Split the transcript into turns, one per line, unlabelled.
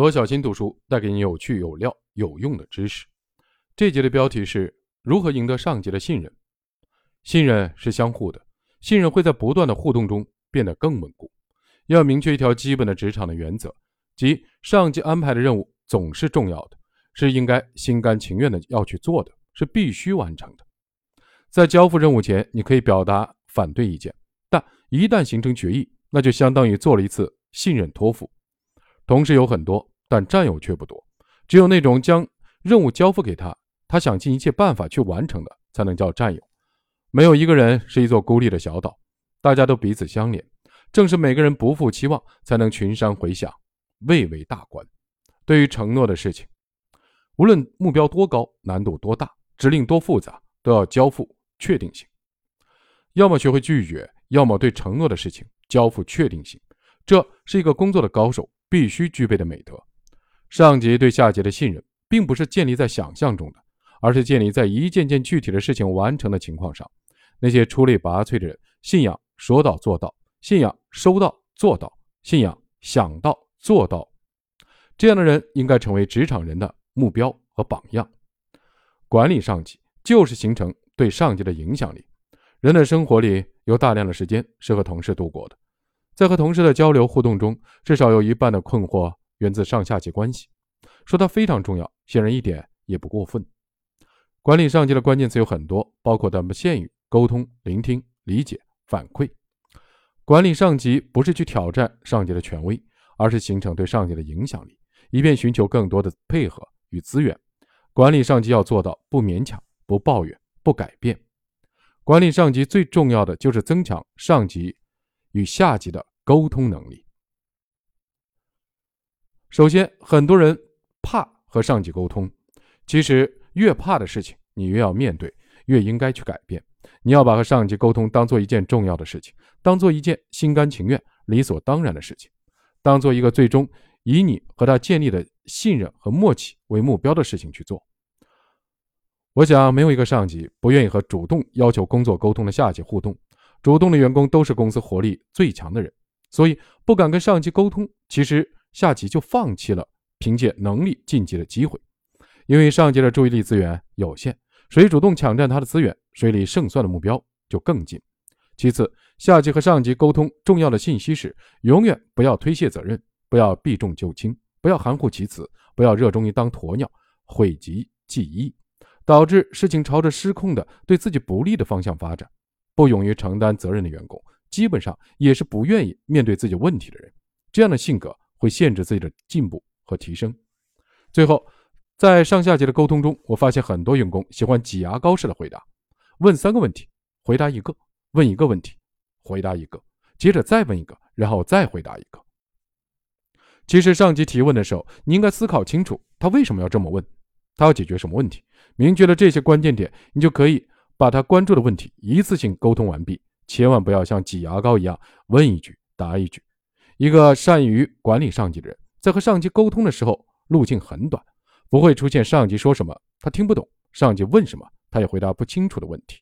罗小新读书带给你有趣、有料、有用的知识。这节的标题是如何赢得上级的信任。信任是相互的，信任会在不断的互动中变得更稳固。要明确一条基本的职场的原则，即上级安排的任务总是重要的，是应该心甘情愿的要去做的，是必须完成的。在交付任务前，你可以表达反对意见，但一旦形成决议，那就相当于做了一次信任托付。同时有很多，但战友却不多。只有那种将任务交付给他，他想尽一切办法去完成的，才能叫战友。没有一个人是一座孤立的小岛，大家都彼此相连。正是每个人不负期望，才能群山回响，蔚为大观。对于承诺的事情，无论目标多高、难度多大、指令多复杂，都要交付确定性。要么学会拒绝，要么对承诺的事情交付确定性。这是一个工作的高手。必须具备的美德，上级对下级的信任，并不是建立在想象中的，而是建立在一件件具体的事情完成的情况上。那些出类拔萃的人，信仰说到做到，信仰收到做到，信仰想到做到，这样的人应该成为职场人的目标和榜样。管理上级，就是形成对上级的影响力。人的生活里有大量的时间是和同事度过的。在和同事的交流互动中，至少有一半的困惑源自上下级关系。说它非常重要，显然一点也不过分。管理上级的关键词有很多，包括但不限于沟通、聆听、理解、反馈。管理上级不是去挑战上级的权威，而是形成对上级的影响力，以便寻求更多的配合与资源。管理上级要做到不勉强、不抱怨、不改变。管理上级最重要的就是增强上级与下级的。沟通能力。首先，很多人怕和上级沟通，其实越怕的事情，你越要面对，越应该去改变。你要把和上级沟通当做一件重要的事情，当做一件心甘情愿、理所当然的事情，当做一个最终以你和他建立的信任和默契为目标的事情去做。我想，没有一个上级不愿意和主动要求工作沟通的下级互动。主动的员工都是公司活力最强的人。所以不敢跟上级沟通，其实下级就放弃了凭借能力晋级的机会，因为上级的注意力资源有限，谁主动抢占他的资源，谁离胜算的目标就更近。其次，下级和上级沟通重要的信息时：永远不要推卸责任，不要避重就轻，不要含糊其辞，不要热衷于当鸵鸟，讳疾忌医，导致事情朝着失控的、对自己不利的方向发展。不勇于承担责任的员工。基本上也是不愿意面对自己问题的人，这样的性格会限制自己的进步和提升。最后，在上下级的沟通中，我发现很多员工喜欢挤牙膏式的回答：问三个问题，回答一个；问一个问题，回答一个；接着再问一个，然后再回答一个。其实，上级提问的时候，你应该思考清楚他为什么要这么问，他要解决什么问题。明确了这些关键点，你就可以把他关注的问题一次性沟通完毕。千万不要像挤牙膏一样问一句答一句。一个善于管理上级的人，在和上级沟通的时候，路径很短，不会出现上级说什么他听不懂，上级问什么他也回答不清楚的问题。